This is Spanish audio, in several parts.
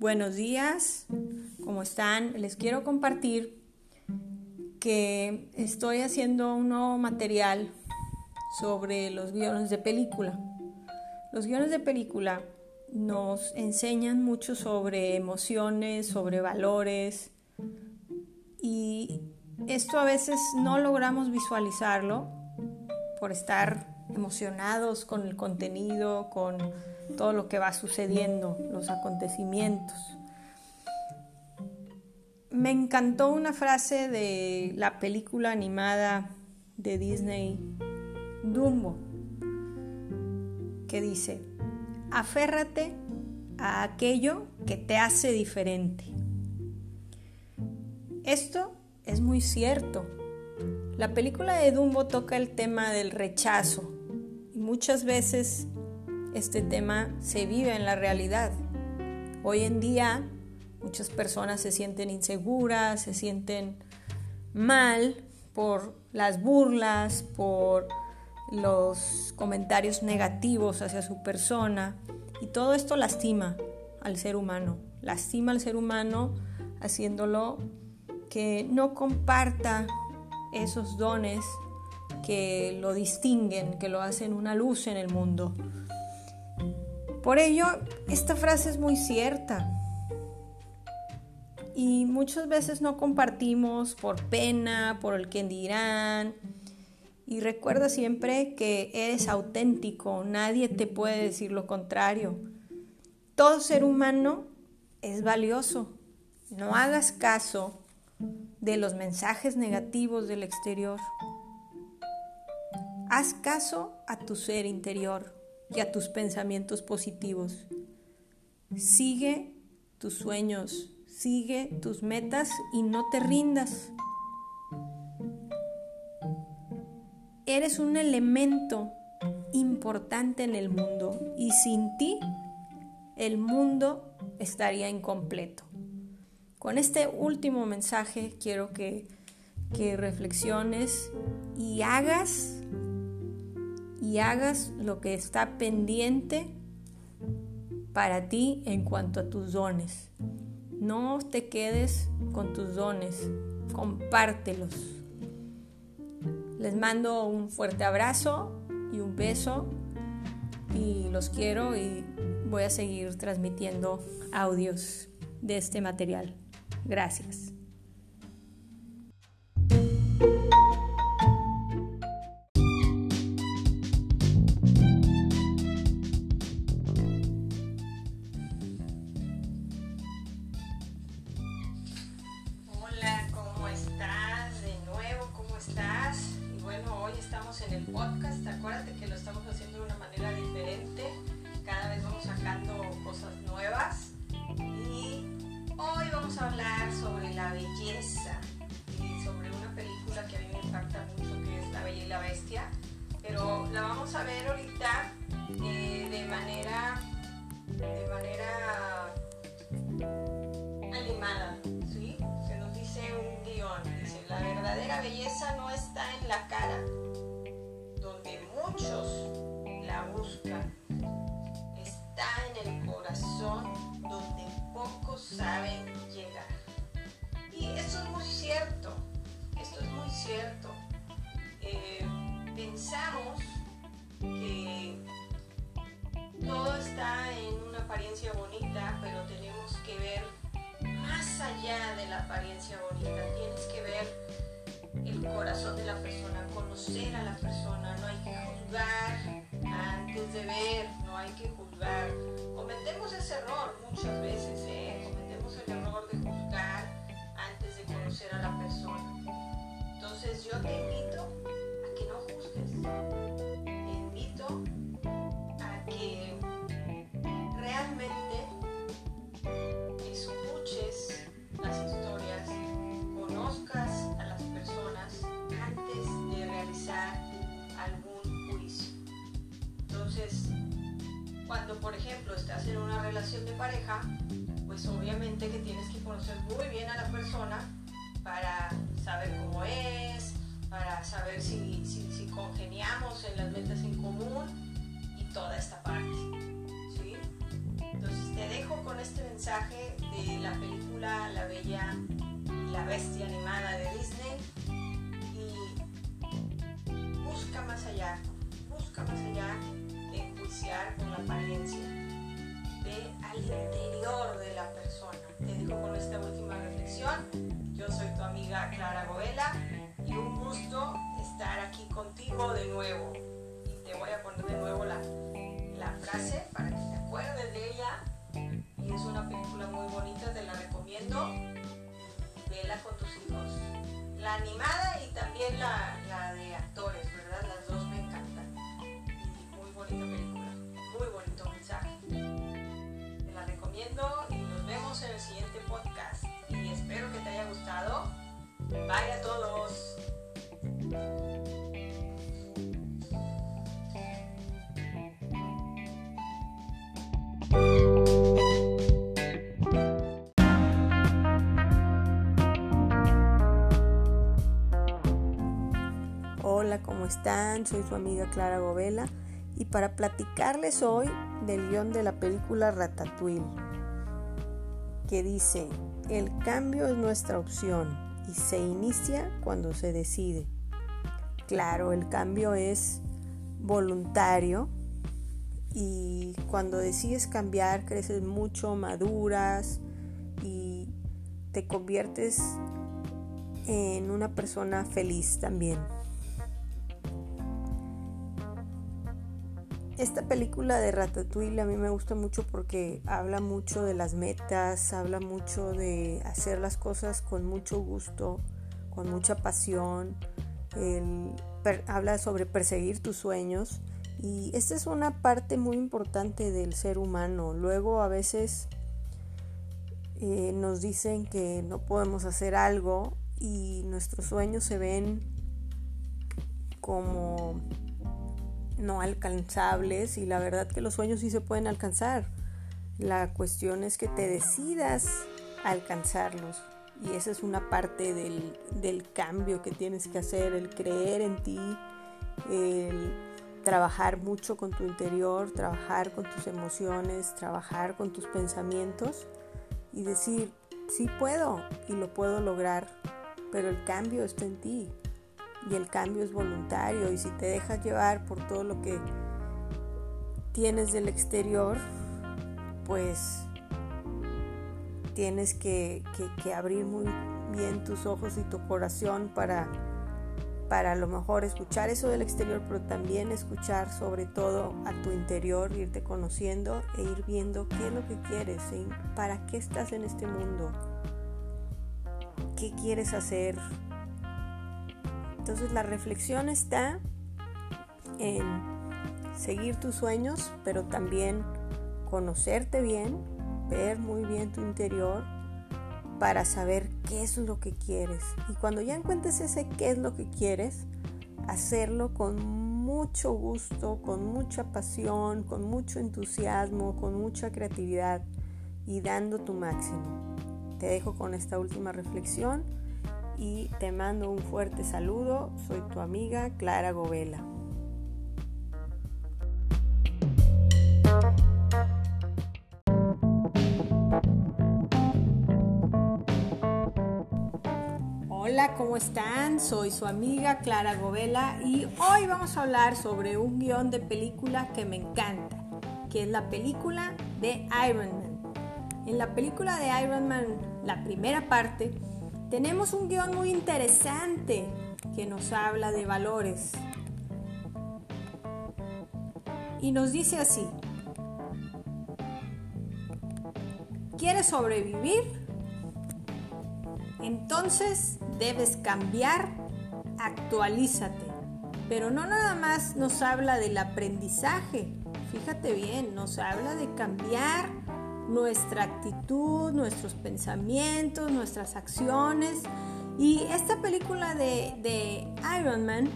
Buenos días, ¿cómo están? Les quiero compartir que estoy haciendo un nuevo material sobre los guiones de película. Los guiones de película nos enseñan mucho sobre emociones, sobre valores y esto a veces no logramos visualizarlo por estar emocionados con el contenido, con todo lo que va sucediendo, los acontecimientos. Me encantó una frase de la película animada de Disney, Dumbo, que dice, aférrate a aquello que te hace diferente. Esto es muy cierto. La película de Dumbo toca el tema del rechazo y muchas veces este tema se vive en la realidad. Hoy en día muchas personas se sienten inseguras, se sienten mal por las burlas, por los comentarios negativos hacia su persona y todo esto lastima al ser humano, lastima al ser humano haciéndolo que no comparta esos dones que lo distinguen, que lo hacen una luz en el mundo. Por ello, esta frase es muy cierta. Y muchas veces no compartimos por pena, por el que dirán. Y recuerda siempre que eres auténtico, nadie te puede decir lo contrario. Todo ser humano es valioso. No hagas caso de los mensajes negativos del exterior. Haz caso a tu ser interior y a tus pensamientos positivos. Sigue tus sueños, sigue tus metas y no te rindas. Eres un elemento importante en el mundo y sin ti el mundo estaría incompleto. Con este último mensaje quiero que, que reflexiones y hagas y hagas lo que está pendiente para ti en cuanto a tus dones. No te quedes con tus dones, compártelos. Les mando un fuerte abrazo y un beso y los quiero y voy a seguir transmitiendo audios de este material. Gracias. La apariencia bonita. Tienes que ver el corazón de la persona, conocer a la persona, no hay que juzgar antes de ver, no hay que juzgar. Cometemos ese error muchas veces, ¿eh? cometemos el error de juzgar antes de conocer a la persona. Entonces yo te invito a que no juzgues, cuando por ejemplo estás en una relación de pareja, pues obviamente que tienes que conocer muy bien a la persona para saber cómo es, para saber si, si, congeniamos en las metas en común y toda esta parte. ¿sí? Entonces te dejo con este mensaje de la película La Bella y la Bestia animada de Disney y busca más allá, busca más allá de con la apariencia, ve al interior de la persona. Te digo con esta última reflexión, yo soy tu amiga Clara Goela y un gusto estar aquí contigo de nuevo. Y te voy a poner de nuevo la, la frase para que te acuerdes de ella y es una película muy bonita, te la recomiendo. Vela con tus hijos. La animada y también la, la de actores, ¿verdad? Las dos me encantan. Muy bonita película, Bye a todos. Hola, ¿cómo están? Soy su amiga Clara Govela y para platicarles hoy del guion de la película Ratatouille, que dice, el cambio es nuestra opción y se inicia cuando se decide. Claro, el cambio es voluntario y cuando decides cambiar creces mucho, maduras y te conviertes en una persona feliz también. Esta película de Ratatouille a mí me gusta mucho porque habla mucho de las metas, habla mucho de hacer las cosas con mucho gusto, con mucha pasión, habla sobre perseguir tus sueños y esta es una parte muy importante del ser humano. Luego a veces eh, nos dicen que no podemos hacer algo y nuestros sueños se ven como no alcanzables y la verdad que los sueños sí se pueden alcanzar. La cuestión es que te decidas alcanzarlos y esa es una parte del, del cambio que tienes que hacer, el creer en ti, el trabajar mucho con tu interior, trabajar con tus emociones, trabajar con tus pensamientos y decir, sí puedo y lo puedo lograr, pero el cambio está en ti y el cambio es voluntario y si te dejas llevar por todo lo que tienes del exterior, pues tienes que, abrir muy bien tus ojos y tu corazón para, para a lo mejor escuchar eso del exterior, pero también escuchar sobre todo a tu interior, irte conociendo e ir viendo qué es lo que quieres, para qué estás en este mundo, qué quieres hacer, entonces la reflexión está en seguir tus sueños, pero también conocerte bien, ver muy bien tu interior para saber qué es lo que quieres. Y cuando ya encuentres ese qué es lo que quieres, hacerlo con mucho gusto, con mucha pasión, con mucho entusiasmo, con mucha creatividad y dando tu máximo. Te dejo con esta última reflexión y te mando un fuerte saludo. Soy tu amiga Clara Govela. Hola, ¿cómo están? Soy su amiga Clara Govela y hoy vamos a hablar sobre un guion de película que me encanta, que es la película de Iron Man. En la película de Iron Man, la primera parte, tenemos un guion muy interesante que nos habla de valores. Y nos dice así, ¿quieres sobrevivir? Entonces debes cambiar, actualízate. Pero no nada más nos habla del aprendizaje, fíjate bien, nos habla de cambiar nuestra actitud, nuestros pensamientos, nuestras acciones. Y esta película de, Iron Man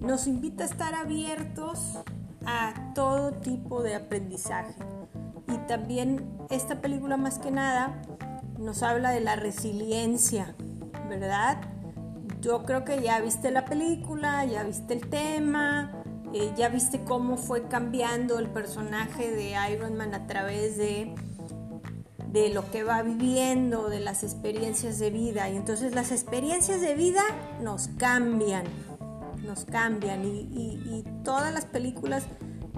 nos invita a estar abiertos a todo tipo de aprendizaje. Y también esta película más que nada nos habla de la resiliencia, ¿verdad? Yo creo que ya viste la película, ya viste el tema, eh, ya viste cómo fue cambiando el personaje de Iron Man a través de de lo que va viviendo, de las experiencias de vida. Y entonces las experiencias de vida nos cambian, nos cambian. Y, y todas las películas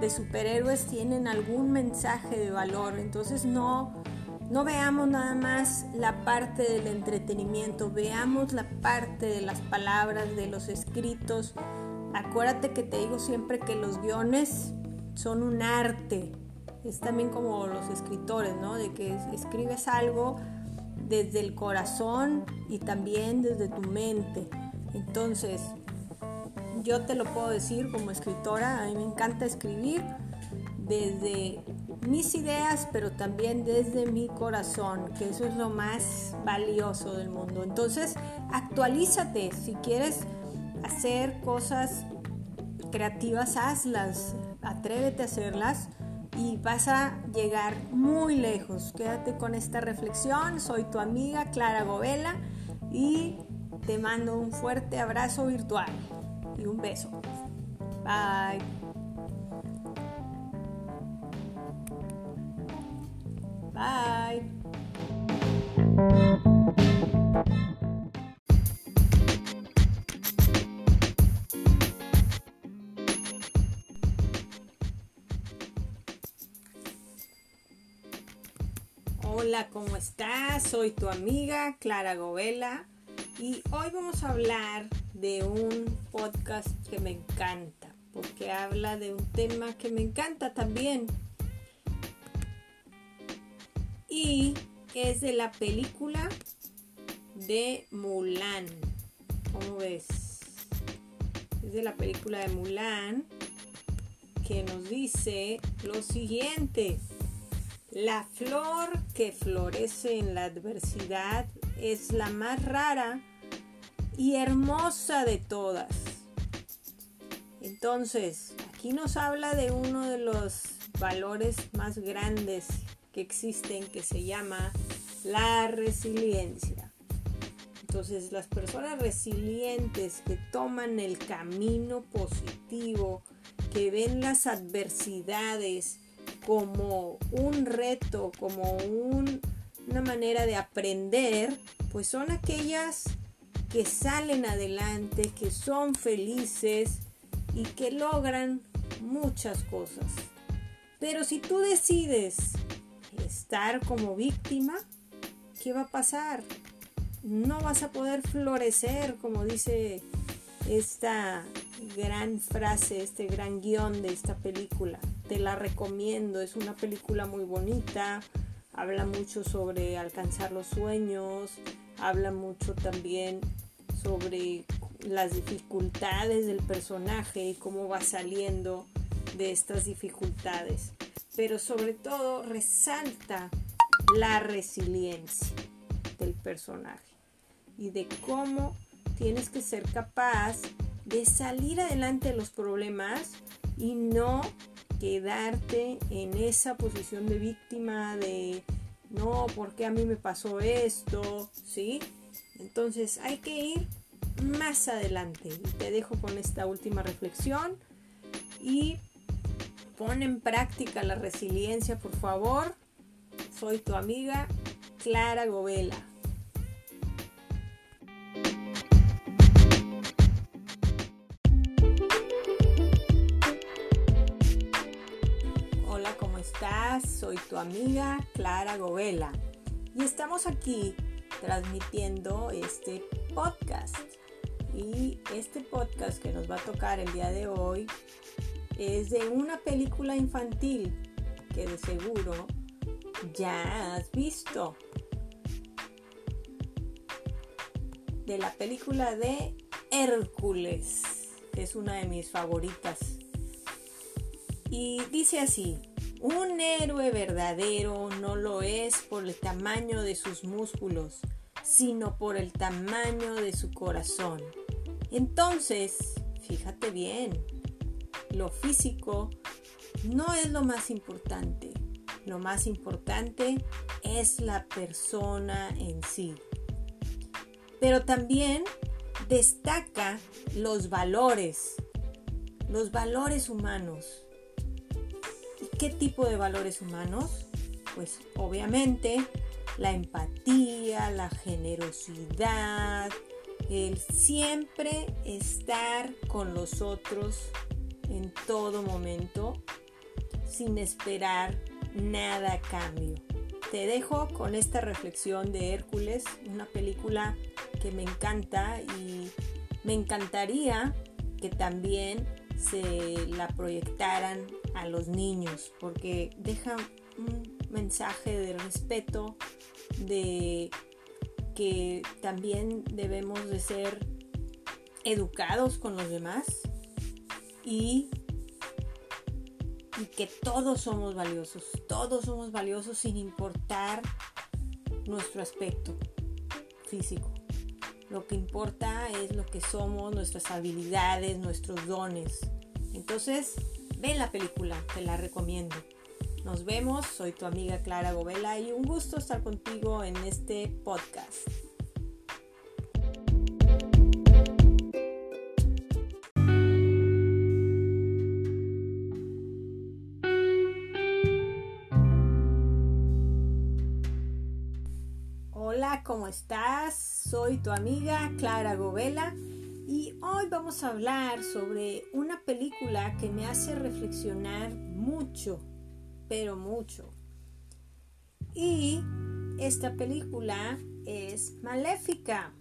de superhéroes tienen algún mensaje de valor. Entonces no, no veamos nada más la parte del entretenimiento, veamos la parte de las palabras, de los escritos. Acuérdate que te digo siempre que los guiones son un arte. Es también como los escritores, ¿no? De que escribes algo desde el corazón y también desde tu mente. Entonces, yo te lo puedo decir como escritora, a mí me encanta escribir desde mis ideas, pero también desde mi corazón, que eso es lo más valioso del mundo. Entonces, actualízate, si quieres hacer cosas creativas, hazlas, atrévete a hacerlas y vas a llegar muy lejos. Quédate con esta reflexión, soy tu amiga Clara Govela y te mando un fuerte abrazo virtual y un beso. Bye. Bye. Hola, ¿cómo estás? Soy tu amiga Clara Govela y hoy vamos a hablar de un podcast que me encanta, porque habla de un tema que me encanta también. Y es de la película de Mulan. ¿Cómo ves? Es de la película de Mulan que nos dice lo siguiente. La flor que florece en la adversidad es la más rara y hermosa de todas. Entonces, aquí nos habla de uno de los valores más grandes que existen que se llama la resiliencia. Entonces, las personas resilientes que toman el camino positivo, que ven las adversidades como un reto, como una manera de aprender, pues son aquellas que salen adelante, que son felices y que logran muchas cosas. Pero si tú decides estar como víctima, ¿qué va a pasar? No vas a poder florecer, como dice esta gran frase, este gran guion de esta película. Te la recomiendo, es una película muy bonita, habla mucho sobre alcanzar los sueños, habla mucho también sobre las dificultades del personaje y cómo va saliendo de estas dificultades. Pero sobre todo resalta la resiliencia del personaje y de cómo tienes que ser capaz de salir adelante de los problemas y no quedarte en esa posición de víctima de no, porque a mí me pasó esto? ¿Sí? Entonces hay que ir más adelante. Te dejo con esta última reflexión y pon en práctica la resiliencia, por favor. Soy tu amiga Clara Govela. Estás? Soy tu amiga Clara Govela y estamos aquí transmitiendo este podcast. Y este podcast que nos va a tocar el día de hoy es de una película infantil que de seguro ya has visto. De la película de Hércules, es una de mis favoritas. Y dice así, un héroe verdadero no lo es por el tamaño de sus músculos, sino por el tamaño de su corazón. Entonces, fíjate bien, lo físico no es lo más importante. Lo más importante es la persona en sí. Pero también destaca los valores, los valores humanos. ¿Y qué tipo de valores humanos? pues obviamente la empatía, la generosidad, el siempre estar con los otros en todo momento sin esperar nada a cambio. Te dejo con esta reflexión de Hércules, una película que me encanta y me encantaría que también se la proyectaran a los niños porque deja un mensaje de respeto, de que también debemos de ser educados con los demás y, y que todos somos valiosos, todos somos valiosos sin importar nuestro aspecto físico. Lo que importa es lo que somos, nuestras habilidades, nuestros dones. Entonces, ve la película, te la recomiendo. Nos vemos, soy tu amiga Clara Govela y un gusto estar contigo en este podcast. Hola, ¿cómo estás? Soy tu amiga Clara Govela y hoy vamos a hablar sobre una película que me hace reflexionar mucho pero mucho. Y esta película es maléfica.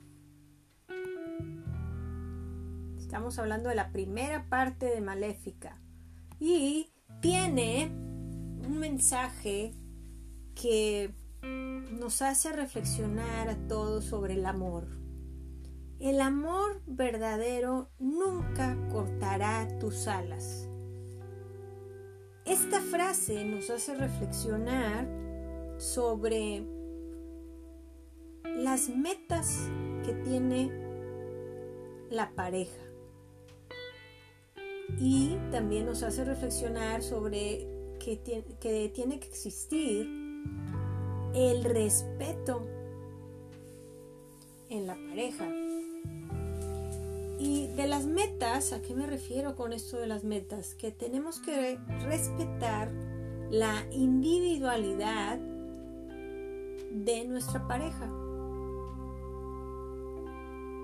Estamos hablando de la primera parte de Maléfica. Y tiene un mensaje que nos hace reflexionar a todos sobre el amor. El amor verdadero nunca cortará tus alas. Esta frase nos hace reflexionar sobre las metas que tiene la pareja. Y también nos hace reflexionar sobre que, tiene que existir el respeto en la pareja. Y de las metas, ¿a qué me refiero con esto de las metas? Que tenemos que respetar la individualidad de nuestra pareja.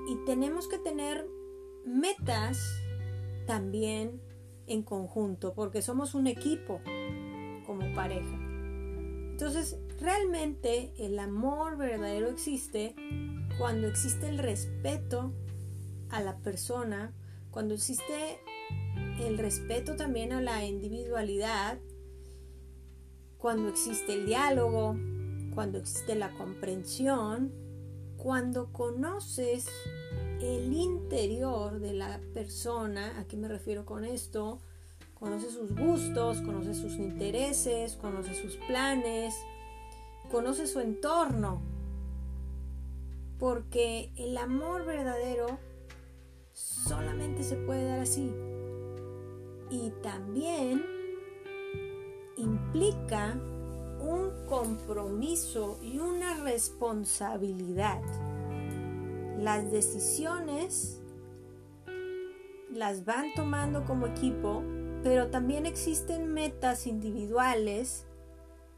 Y tenemos que tener metas también en conjunto, porque somos un equipo como pareja. Entonces, realmente el amor verdadero existe cuando existe el respeto a la persona, cuando existe el respeto también a la individualidad, cuando existe el diálogo, cuando existe la comprensión, cuando conoces el interior de la persona, ¿a qué me refiero con esto? Conoces sus gustos, conoces sus intereses, conoces sus planes, conoces su entorno. Porque el amor verdadero solamente se puede dar así. Y también implica un compromiso y una responsabilidad. Las decisiones las van tomando como equipo, pero también existen metas individuales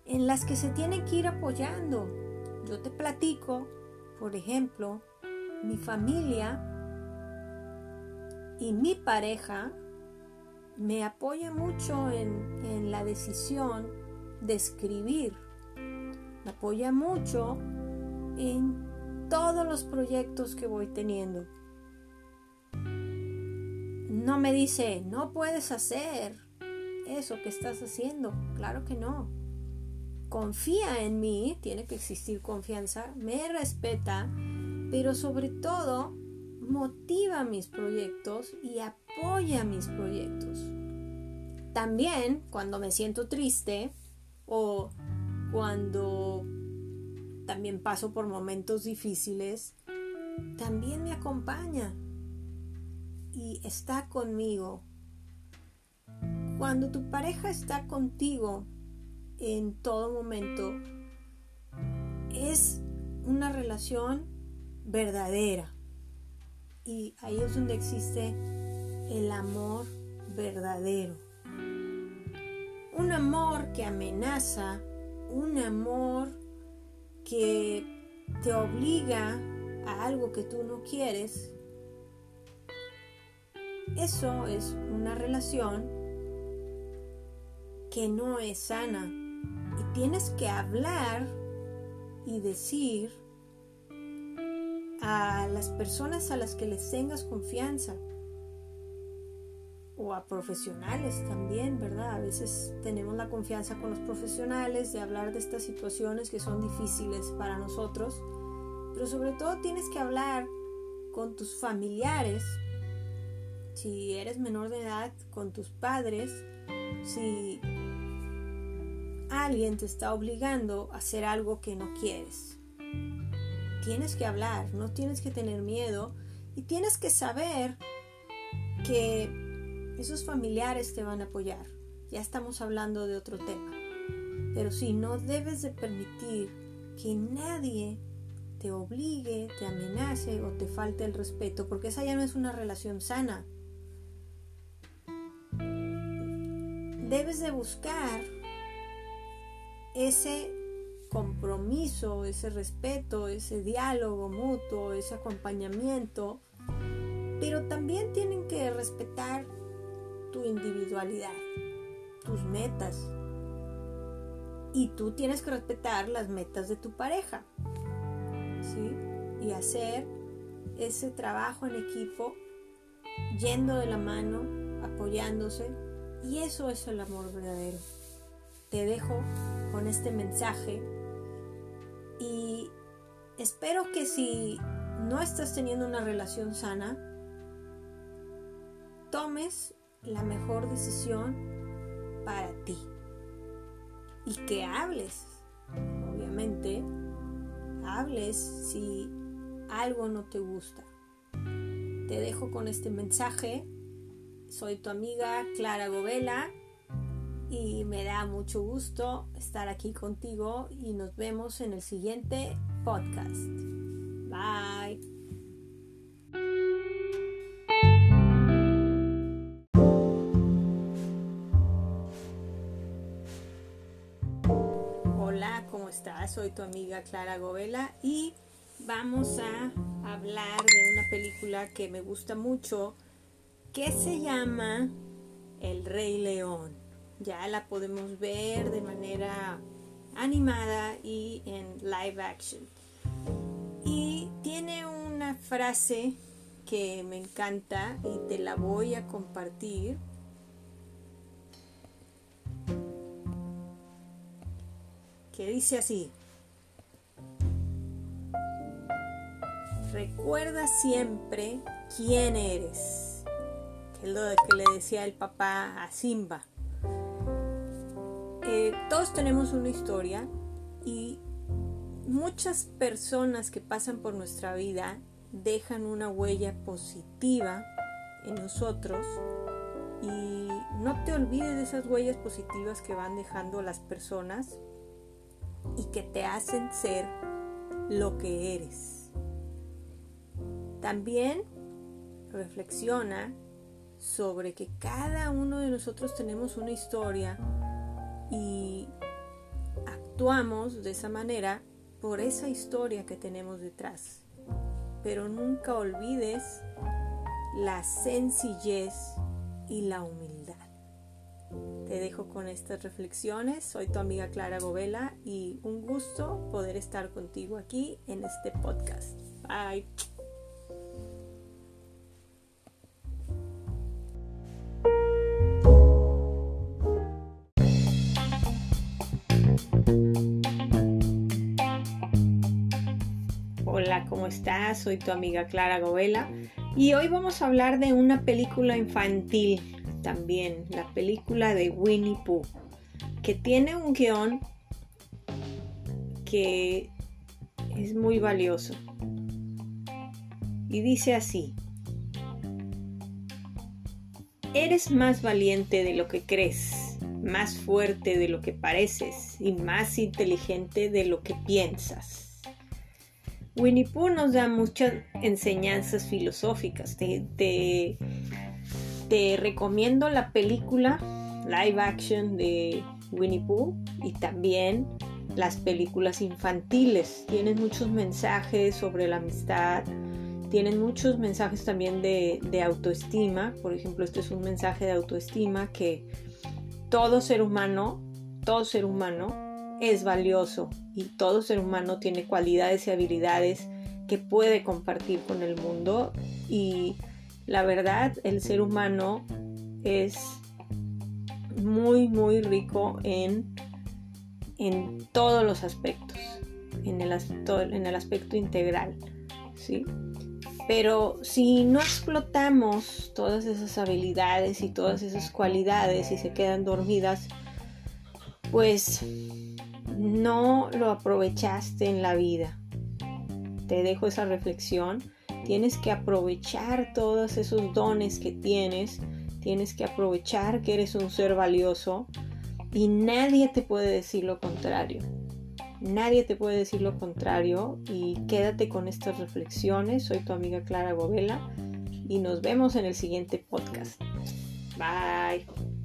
en las que se tienen que ir apoyando. Yo te platico, por ejemplo, mi familia y mi pareja me apoya mucho en, la decisión de escribir. Me apoya mucho en todos los proyectos que voy teniendo. No me dice, no puedes hacer eso que estás haciendo. Claro que no. Confía en mí, tiene que existir confianza, me respeta, pero sobre todo motiva mis proyectos y apoya mis proyectos. También cuando me siento triste o cuando también paso por momentos difíciles, también me acompaña y está conmigo. Cuando tu pareja está contigo en todo momento, es una relación verdadera. Y ahí es donde existe el amor verdadero. Un amor que amenaza un amor que te obliga a algo que tú no quieres, eso es una relación que no es sana. Y tienes que hablar y decir a las personas a las que les tengas confianza o a profesionales también, ¿verdad? A veces tenemos la confianza con los profesionales de hablar de estas situaciones que son difíciles para nosotros, pero sobre todo tienes que hablar con tus familiares, si eres menor de edad, con tus padres, si alguien te está obligando a hacer algo que no quieres. Tienes que hablar, no tienes que tener miedo y tienes que saber que esos familiares te van a apoyar. Ya estamos hablando de otro tema. Pero sí, no debes de permitir que nadie te obligue, te amenace o te falte el respeto, porque esa ya no es una relación sana. Debes de buscar ese compromiso, ese respeto, ese diálogo mutuo, ese acompañamiento, pero también tienen que respetar tu individualidad, tus metas. Y tú tienes que respetar las metas de tu pareja. ¿Sí? Y hacer ese trabajo en equipo yendo de la mano, apoyándose. Y eso es el amor verdadero. Te dejo con este mensaje y espero que si no estás teniendo una relación sana, tomes la mejor decisión para ti. Y que hables, obviamente, hables si algo no te gusta. Te dejo con este mensaje. Soy tu amiga Clara Govela me da mucho gusto estar aquí contigo y nos vemos en el siguiente podcast. Bye. Soy tu amiga Clara Govela y vamos a hablar de una película que me gusta mucho que se llama El Rey León. Ya la podemos ver de manera animada y en live action. Y tiene una frase que me encanta y te la voy a compartir que dice así, recuerda siempre quién eres, que es lo que le decía el papá a Simba. Todos tenemos una historia y muchas personas que pasan por nuestra vida dejan una huella positiva en nosotros y no te olvides de esas huellas positivas que van dejando las personas y que te hacen ser lo que eres. También reflexiona sobre que cada uno de nosotros tenemos una historia y actuamos de esa manera por esa historia que tenemos detrás. Pero nunca olvides la sencillez y la humildad. Te dejo con estas reflexiones. Soy tu amiga Clara Govela y un gusto poder estar contigo aquí en este podcast. Bye. ¿Cómo estás? Soy tu amiga Clara Govela y hoy vamos a hablar de una película infantil también, la película de Winnie Pooh, que tiene un guion que es muy valioso. Y dice así, eres más valiente de lo que crees, más fuerte de lo que pareces y más inteligente de lo que piensas. Winnie Pooh nos da muchas enseñanzas filosóficas, de te recomiendo la película live action de Winnie Pooh y también las películas infantiles. Tienen muchos mensajes sobre la amistad, tienen muchos mensajes también de, de, autoestima. Por ejemplo, este es un mensaje de autoestima que todo ser humano, todo ser humano es valioso y todo ser humano tiene cualidades y habilidades que puede compartir con el mundo y la verdad el ser humano es muy muy rico en, en todos los aspectos, en el, en el aspecto integral, ¿sí? Pero si no explotamos todas esas habilidades y todas esas cualidades y se quedan dormidas, pues no lo aprovechaste en la vida. Te dejo esa reflexión. Tienes que aprovechar todos esos dones que tienes. Tienes que aprovechar que eres un ser valioso y nadie te puede decir lo contrario. Nadie te puede decir lo contrario y quédate con estas reflexiones. Soy tu amiga Clara Govela y nos vemos en el siguiente podcast. Bye.